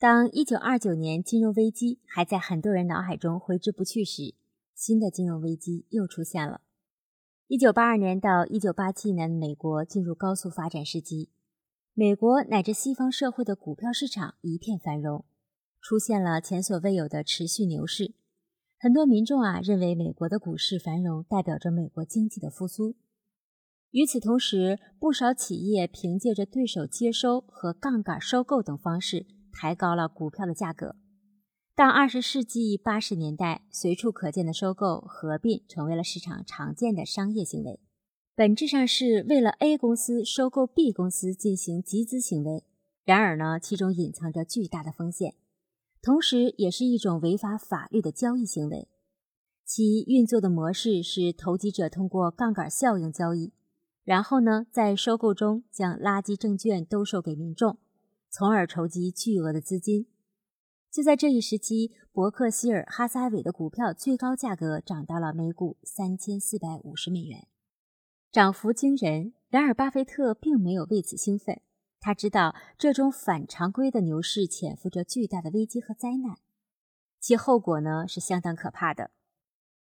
当1929年金融危机还在很多人脑海中挥之不去时，新的金融危机又出现了。1982年到1987年，美国进入高速发展时期，美国乃至西方社会的股票市场一片繁荣，出现了前所未有的持续牛市。很多民众啊认为美国的股市繁荣代表着美国经济的复苏。与此同时，不少企业凭借着对手接收和杠杆收购等方式。抬高了股票的价格。到二十世纪八十年代，随处可见的收购、合并成为了市场常见的商业行为，本质上是为了 A 公司收购 B 公司进行集资行为。然而呢，其中隐藏着巨大的风险，同时也是一种违法法律的交易行为。其运作的模式是投机者通过杠杆效应交易，然后呢，在收购中将垃圾证券兜售给民众。从而筹集巨额的资金。就在这一时期，伯克希尔哈撒韦的股票最高价格涨到了每股三千四百五十美元，涨幅惊人。然而，巴菲特并没有为此兴奋。他知道这种反常规的牛市潜伏着巨大的危机和灾难，其后果呢是相当可怕的。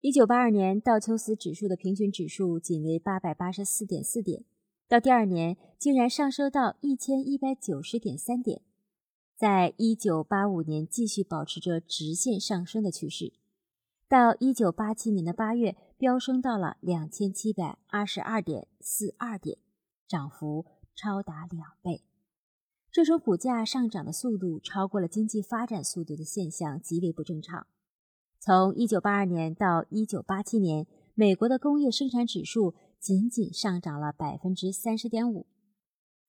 一九八二年，道琼斯指数的平均指数仅为八百八十四点四点。到第二年，竟然上升到一千一百九十点三点，在一九八五年继续保持着直线上升的趋势，到一九八七年的八月，飙升到了两千七百二十二点四二点，涨幅超达两倍。这种股价上涨的速度超过了经济发展速度的现象极为不正常。从一九八二年到一九八七年，美国的工业生产指数。仅仅上涨了百分之三十点五，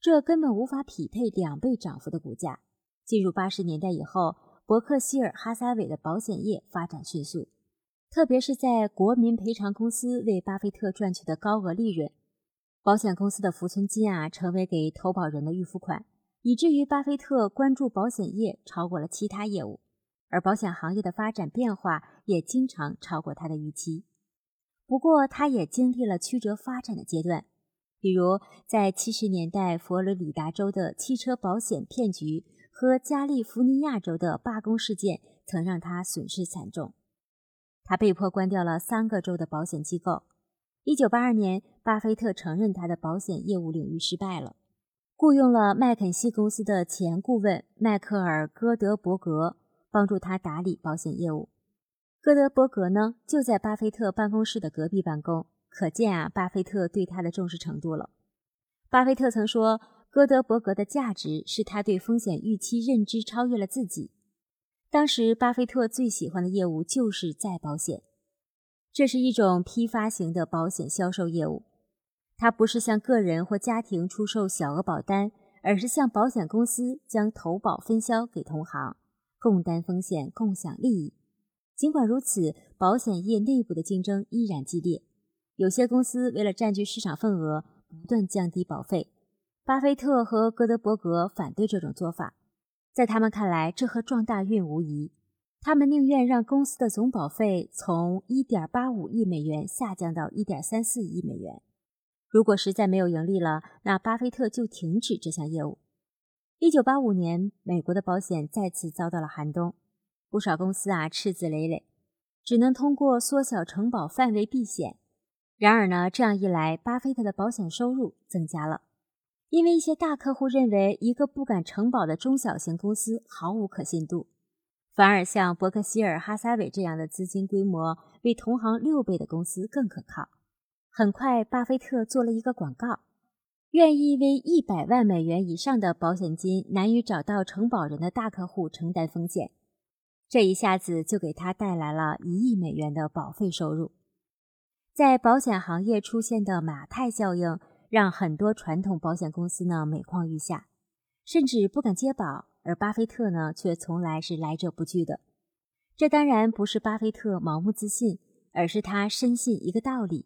这根本无法匹配两倍涨幅的股价。进入八十年代以后，伯克希尔哈撒韦的保险业发展迅速，特别是在国民赔偿公司为巴菲特赚取的高额利润，保险公司的浮存金啊，成为给投保人的预付款，以至于巴菲特关注保险业超过了其他业务，而保险行业的发展变化也经常超过他的预期。不过，他也经历了曲折发展的阶段，比如在七十年代，佛罗里达州的汽车保险骗局和加利福尼亚州的罢工事件曾让他损失惨重，他被迫关掉了三个州的保险机构。一九八二年，巴菲特承认他的保险业务领域失败了，雇佣了麦肯锡公司的前顾问迈克尔·戈德伯格帮助他打理保险业务。戈德伯格呢，就在巴菲特办公室的隔壁办公，可见啊，巴菲特对他的重视程度了。巴菲特曾说，戈德伯格的价值是他对风险预期认知超越了自己。当时，巴菲特最喜欢的业务就是再保险，这是一种批发型的保险销售业务。它不是向个人或家庭出售小额保单，而是向保险公司将投保分销给同行，共担风险，共享利益。尽管如此，保险业内部的竞争依然激烈。有些公司为了占据市场份额，不断降低保费。巴菲特和戈德伯格反对这种做法，在他们看来，这和撞大运无异。他们宁愿让公司的总保费从1.85亿美元下降到1.34亿美元。如果实在没有盈利了，那巴菲特就停止这项业务。1985年，美国的保险再次遭到了寒冬。不少公司啊，赤字累累，只能通过缩小承保范围避险。然而呢，这样一来，巴菲特的保险收入增加了，因为一些大客户认为一个不敢承保的中小型公司毫无可信度，反而像伯克希尔哈撒韦这样的资金规模为同行六倍的公司更可靠。很快，巴菲特做了一个广告，愿意为一百万美元以上的保险金难以找到承保人的大客户承担风险。这一下子就给他带来了一亿美元的保费收入。在保险行业出现的马太效应，让很多传统保险公司呢每况愈下，甚至不敢接保。而巴菲特呢，却从来是来者不拒的。这当然不是巴菲特盲目自信，而是他深信一个道理：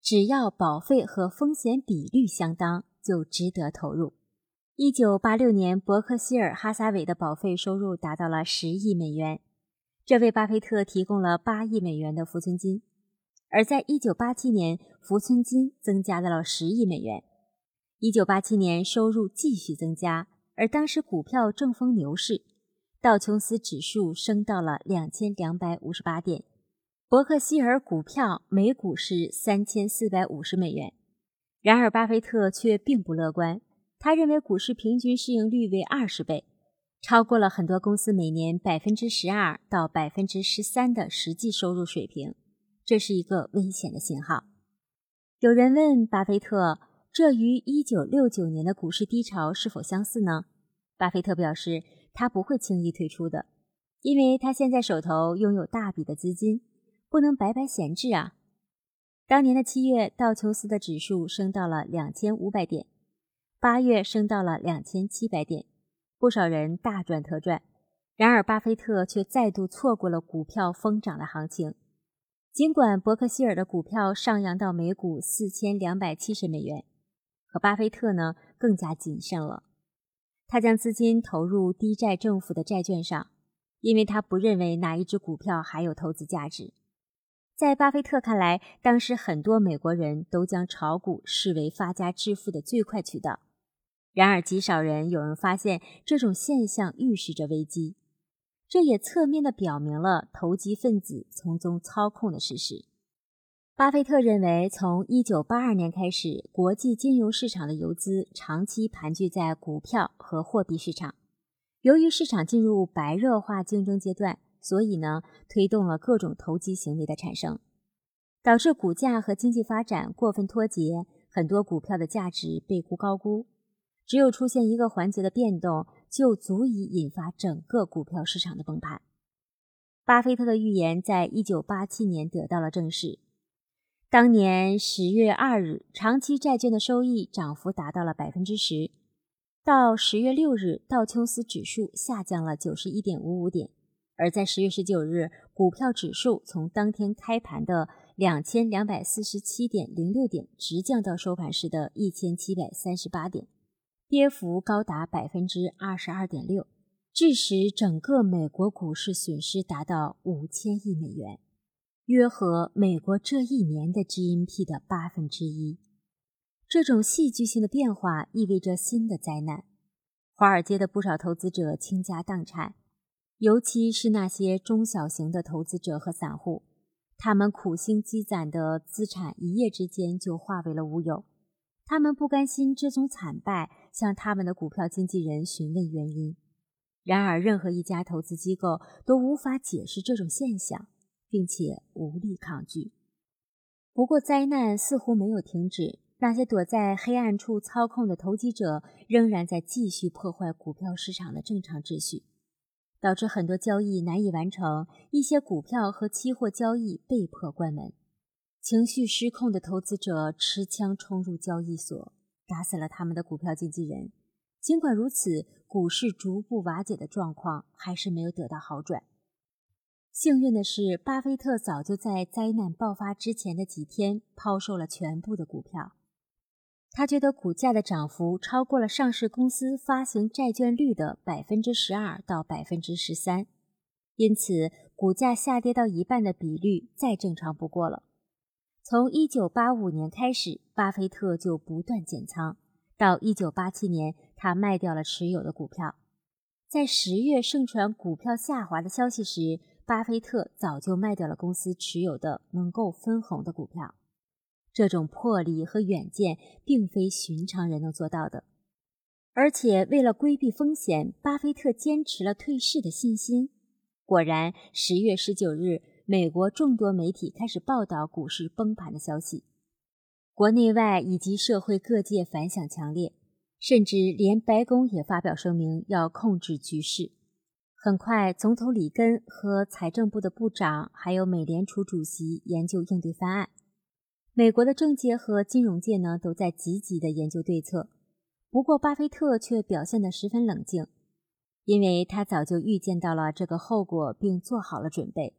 只要保费和风险比率相当，就值得投入。一九八六年，伯克希尔哈撒韦的保费收入达到了十亿美元，这为巴菲特提供了八亿美元的浮存金。而在一九八七年，浮存金增加到了十亿美元。一九八七年，收入继续增加，而当时股票正逢牛市，道琼斯指数升到了两千两百五十八点，伯克希尔股票每股是三千四百五十美元。然而，巴菲特却并不乐观，他认为股市平均市盈率为二十倍。超过了很多公司每年百分之十二到百分之十三的实际收入水平，这是一个危险的信号。有人问巴菲特：“这与一九六九年的股市低潮是否相似呢？”巴菲特表示，他不会轻易退出的，因为他现在手头拥有大笔的资金，不能白白闲置啊。当年的七月，道琼斯的指数升到了两千五百点，八月升到了两千七百点。不少人大赚特赚，然而巴菲特却再度错过了股票疯涨的行情。尽管伯克希尔的股票上扬到每股四千两百七十美元，可巴菲特呢更加谨慎了。他将资金投入低债政府的债券上，因为他不认为哪一只股票还有投资价值。在巴菲特看来，当时很多美国人都将炒股视为发家致富的最快渠道。然而，极少人有人发现这种现象预示着危机，这也侧面的表明了投机分子从中操控的事实。巴菲特认为，从1982年开始，国际金融市场的游资长期盘踞在股票和货币市场。由于市场进入白热化竞争阶段，所以呢，推动了各种投机行为的产生，导致股价和经济发展过分脱节，很多股票的价值被估高估。只有出现一个环节的变动，就足以引发整个股票市场的崩盘。巴菲特的预言在一九八七年得到了证实。当年十月二日，长期债券的收益涨幅达到了百分之十。到十月六日，道琼斯指数下降了九十一点五五点，而在十月十九日，股票指数从当天开盘的两千两百四十七点零六点直降到收盘时的一千七百三十八点。跌幅高达百分之二十二点六，致使整个美国股市损失达到五千亿美元，约合美国这一年的 GNP 的八分之一。这种戏剧性的变化意味着新的灾难。华尔街的不少投资者倾家荡产，尤其是那些中小型的投资者和散户，他们苦心积攒的资产一夜之间就化为了乌有。他们不甘心这种惨败，向他们的股票经纪人询问原因。然而，任何一家投资机构都无法解释这种现象，并且无力抗拒。不过，灾难似乎没有停止。那些躲在黑暗处操控的投机者仍然在继续破坏股票市场的正常秩序，导致很多交易难以完成，一些股票和期货交易被迫关门。情绪失控的投资者持枪冲入交易所，打死了他们的股票经纪人。尽管如此，股市逐步瓦解的状况还是没有得到好转。幸运的是，巴菲特早就在灾难爆发之前的几天抛售了全部的股票。他觉得股价的涨幅超过了上市公司发行债券率的百分之十二到百分之十三，因此股价下跌到一半的比率再正常不过了。从1985年开始，巴菲特就不断减仓。到1987年，他卖掉了持有的股票。在十月盛传股票下滑的消息时，巴菲特早就卖掉了公司持有的能够分红的股票。这种魄力和远见并非寻常人能做到的。而且，为了规避风险，巴菲特坚持了退市的信心。果然，十月十九日。美国众多媒体开始报道股市崩盘的消息，国内外以及社会各界反响强烈，甚至连白宫也发表声明要控制局势。很快，总统里根和财政部的部长，还有美联储主席研究应对方案。美国的政界和金融界呢，都在积极的研究对策。不过，巴菲特却表现得十分冷静，因为他早就预见到了这个后果，并做好了准备。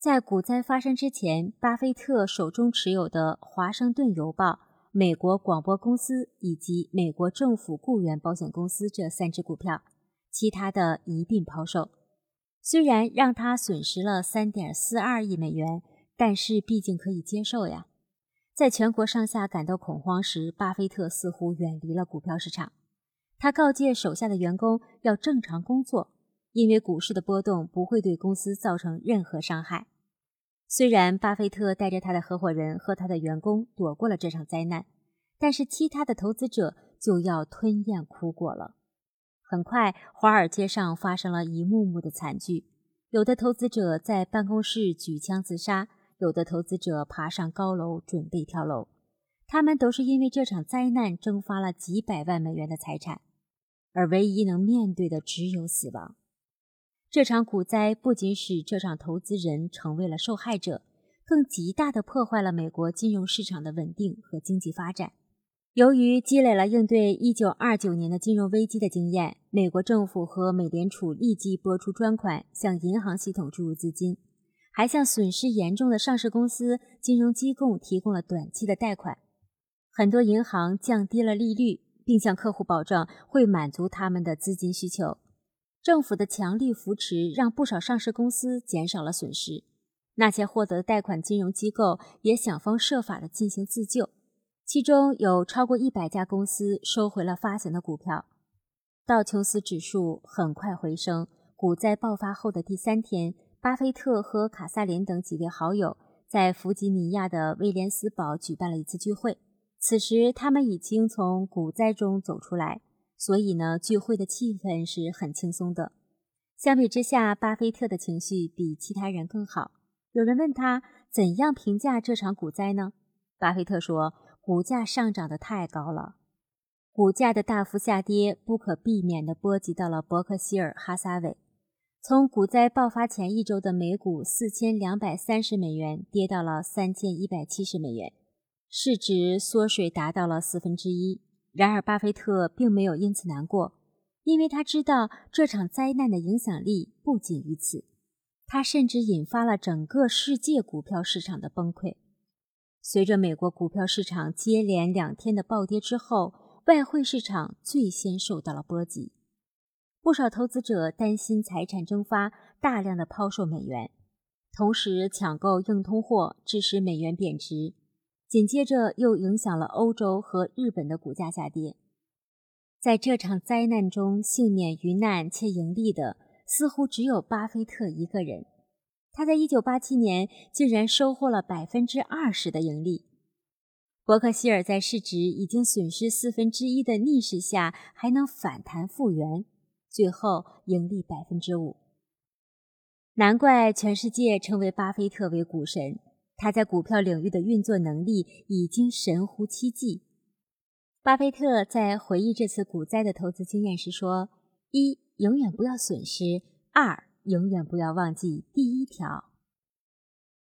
在股灾发生之前，巴菲特手中持有的《华盛顿邮报》、美国广播公司以及美国政府雇员保险公司这三只股票，其他的一并抛售。虽然让他损失了三点四二亿美元，但是毕竟可以接受呀。在全国上下感到恐慌时，巴菲特似乎远离了股票市场。他告诫手下的员工要正常工作。因为股市的波动不会对公司造成任何伤害。虽然巴菲特带着他的合伙人和他的员工躲过了这场灾难，但是其他的投资者就要吞咽苦果了。很快，华尔街上发生了一幕幕的惨剧：有的投资者在办公室举枪自杀，有的投资者爬上高楼准备跳楼。他们都是因为这场灾难蒸发了几百万美元的财产，而唯一能面对的只有死亡。这场股灾不仅使这场投资人成为了受害者，更极大地破坏了美国金融市场的稳定和经济发展。由于积累了应对1929年的金融危机的经验，美国政府和美联储立即拨出专款，向银行系统注入资金，还向损失严重的上市公司、金融机构提供了短期的贷款。很多银行降低了利率，并向客户保证会满足他们的资金需求。政府的强力扶持让不少上市公司减少了损失，那些获得贷款金融机构也想方设法地进行自救，其中有超过一百家公司收回了发行的股票。道琼斯指数很快回升。股灾爆发后的第三天，巴菲特和卡萨林等几位好友在弗吉尼亚的威廉斯堡举办了一次聚会。此时，他们已经从股灾中走出来。所以呢，聚会的气氛是很轻松的。相比之下，巴菲特的情绪比其他人更好。有人问他怎样评价这场股灾呢？巴菲特说：“股价上涨的太高了，股价的大幅下跌不可避免地波及到了伯克希尔哈撒韦。从股灾爆发前一周的每股四千两百三十美元跌到了三千一百七十美元，市值缩水达到了四分之一。”然而，巴菲特并没有因此难过，因为他知道这场灾难的影响力不仅于此，它甚至引发了整个世界股票市场的崩溃。随着美国股票市场接连两天的暴跌之后，外汇市场最先受到了波及，不少投资者担心财产蒸发，大量的抛售美元，同时抢购硬通货，致使美元贬值。紧接着又影响了欧洲和日本的股价下跌。在这场灾难中幸免于难且盈利的，似乎只有巴菲特一个人。他在1987年竟然收获了百分之二十的盈利。伯克希尔在市值已经损失四分之一的逆势下，还能反弹复原，最后盈利百分之五。难怪全世界称为巴菲特为股神。他在股票领域的运作能力已经神乎其技。巴菲特在回忆这次股灾的投资经验时说：“一，永远不要损失；二，永远不要忘记第一条。”